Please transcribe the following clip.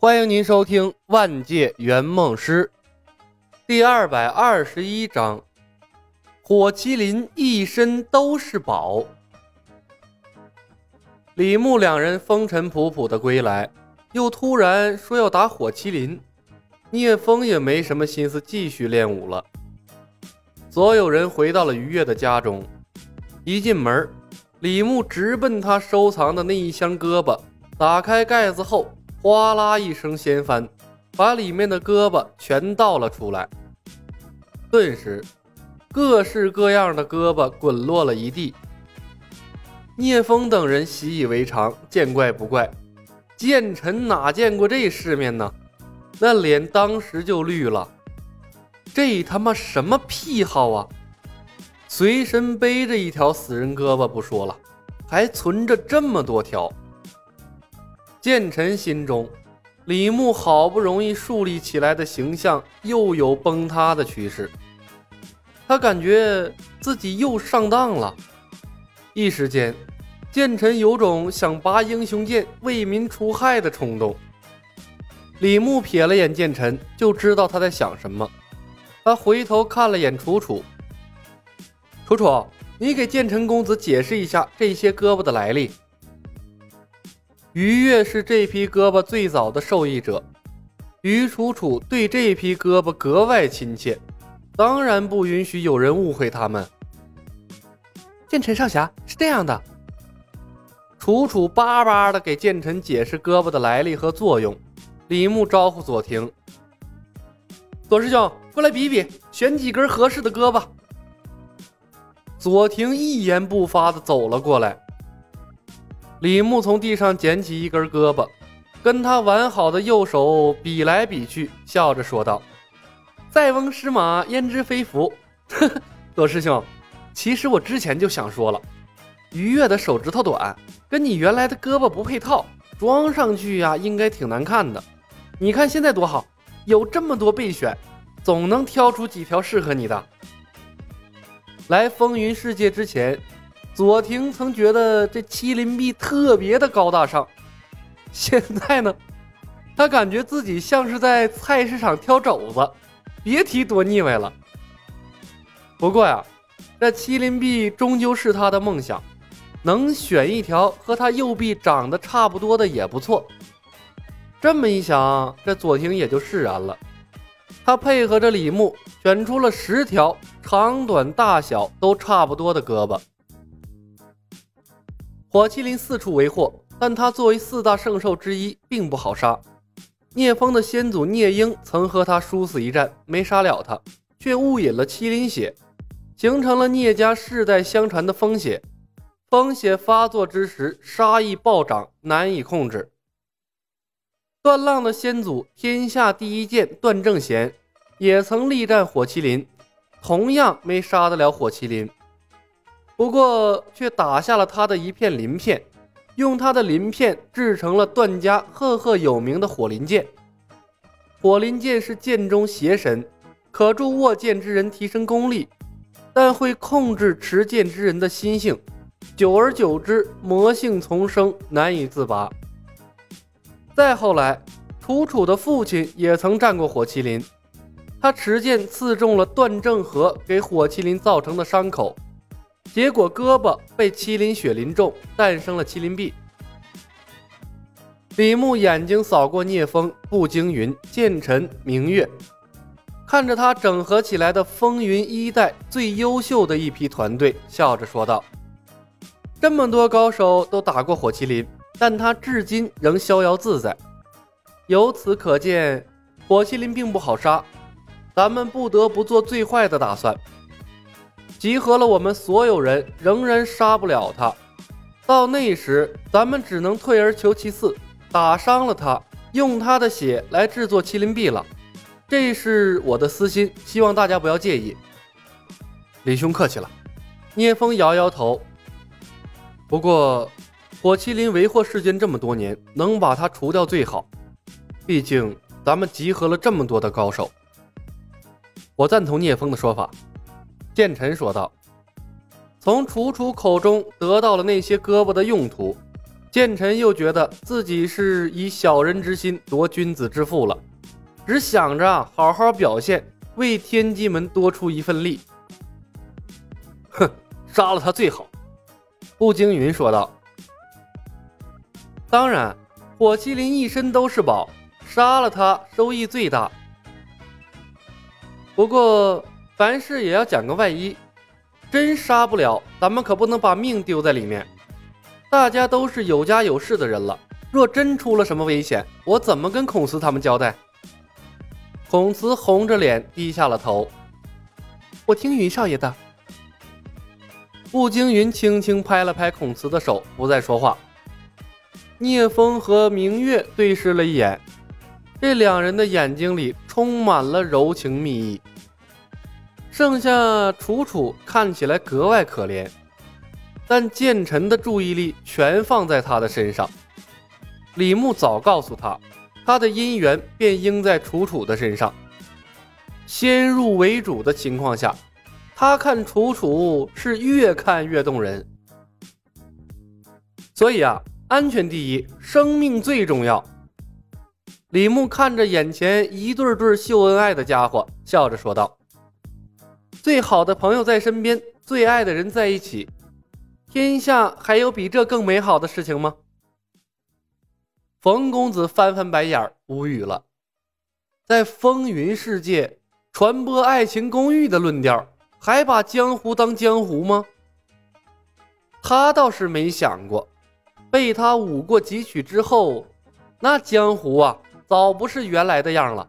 欢迎您收听《万界圆梦师》第二百二十一章：火麒麟一身都是宝。李牧两人风尘仆仆的归来，又突然说要打火麒麟，聂风也没什么心思继续练武了。所有人回到了于越的家中，一进门，李牧直奔他收藏的那一箱胳膊，打开盖子后。哗啦一声掀翻，把里面的胳膊全倒了出来。顿时，各式各样的胳膊滚落了一地。聂风等人习以为常，见怪不怪。剑臣哪见过这世面呢？那脸当时就绿了。这他妈什么癖好啊！随身背着一条死人胳膊不说了，还存着这么多条。剑臣心中，李牧好不容易树立起来的形象又有崩塌的趋势。他感觉自己又上当了，一时间，剑臣有种想拔英雄剑为民除害的冲动。李牧瞥了眼剑臣，就知道他在想什么。他回头看了眼楚楚，楚楚，你给剑臣公子解释一下这些胳膊的来历。于越是这批胳膊最早的受益者，于楚楚对这批胳膊格外亲切，当然不允许有人误会他们。剑臣少侠是这样的，楚楚巴巴的给剑臣解释胳膊的来历和作用。李牧招呼左庭：“左师兄，过来比比，选几根合适的胳膊。”左庭一言不发的走了过来。李牧从地上捡起一根胳膊，跟他完好的右手比来比去，笑着说道：“塞翁失马，焉知非福。”左师兄，其实我之前就想说了，于越的手指头短，跟你原来的胳膊不配套，装上去呀，应该挺难看的。你看现在多好，有这么多备选，总能挑出几条适合你的。来风云世界之前。左庭曾觉得这麒麟臂特别的高大上，现在呢，他感觉自己像是在菜市场挑肘子，别提多腻歪了。不过呀，这麒麟臂终究是他的梦想，能选一条和他右臂长得差不多的也不错。这么一想，这左庭也就释然了。他配合着李牧选出了十条长短大小都差不多的胳膊。火麒麟四处为祸，但他作为四大圣兽之一，并不好杀。聂风的先祖聂鹰曾和他殊死一战，没杀了他，却误饮了麒麟血，形成了聂家世代相传的风血。风血发作之时，杀意暴涨，难以控制。段浪的先祖天下第一剑段正贤，也曾力战火麒麟，同样没杀得了火麒麟。不过，却打下了他的一片鳞片，用他的鳞片制成了段家赫赫有名的火麟剑。火麟剑是剑中邪神，可助握剑之人提升功力，但会控制持剑之人的心性，久而久之，魔性丛生，难以自拔。再后来，楚楚的父亲也曾战过火麒麟，他持剑刺中了段正和给火麒麟造成的伤口。结果胳膊被麒麟血淋中，诞生了麒麟臂。李牧眼睛扫过聂风、步惊云、剑尘、明月，看着他整合起来的风云一代最优秀的一批团队，笑着说道：“这么多高手都打过火麒麟，但他至今仍逍遥自在。由此可见，火麒麟并不好杀，咱们不得不做最坏的打算。”集合了我们所有人，仍然杀不了他。到那时，咱们只能退而求其次，打伤了他，用他的血来制作麒麟臂了。这是我的私心，希望大家不要介意。李兄客气了。聂风摇摇头。不过，火麒麟为祸世间这么多年，能把他除掉最好。毕竟，咱们集合了这么多的高手。我赞同聂风的说法。剑臣说道：“从楚楚口中得到了那些胳膊的用途，剑臣又觉得自己是以小人之心夺君子之腹了，只想着好好表现，为天机门多出一份力。哼，杀了他最好。步惊云说道。当然，火麒麟一身都是宝，杀了他收益最大。不过，凡事也要讲个万一，真杀不了，咱们可不能把命丢在里面。大家都是有家有室的人了，若真出了什么危险，我怎么跟孔慈他们交代？孔慈红着脸低下了头。我听云少爷的。步惊云轻轻拍了拍孔慈的手，不再说话。聂风和明月对视了一眼，这两人的眼睛里充满了柔情蜜意。剩下楚楚看起来格外可怜。但剑臣的注意力全放在他的身上。李牧早告诉他，他的姻缘便应在楚楚的身上。先入为主的情况下，他看楚楚是越看越动人。所以啊，安全第一，生命最重要。李牧看着眼前一对对秀恩爱的家伙，笑着说道：“最好的朋友在身边，最爱的人在一起。”天下还有比这更美好的事情吗？冯公子翻翻白眼，无语了。在风云世界传播爱情公寓的论调，还把江湖当江湖吗？他倒是没想过，被他舞过几曲之后，那江湖啊，早不是原来的样了。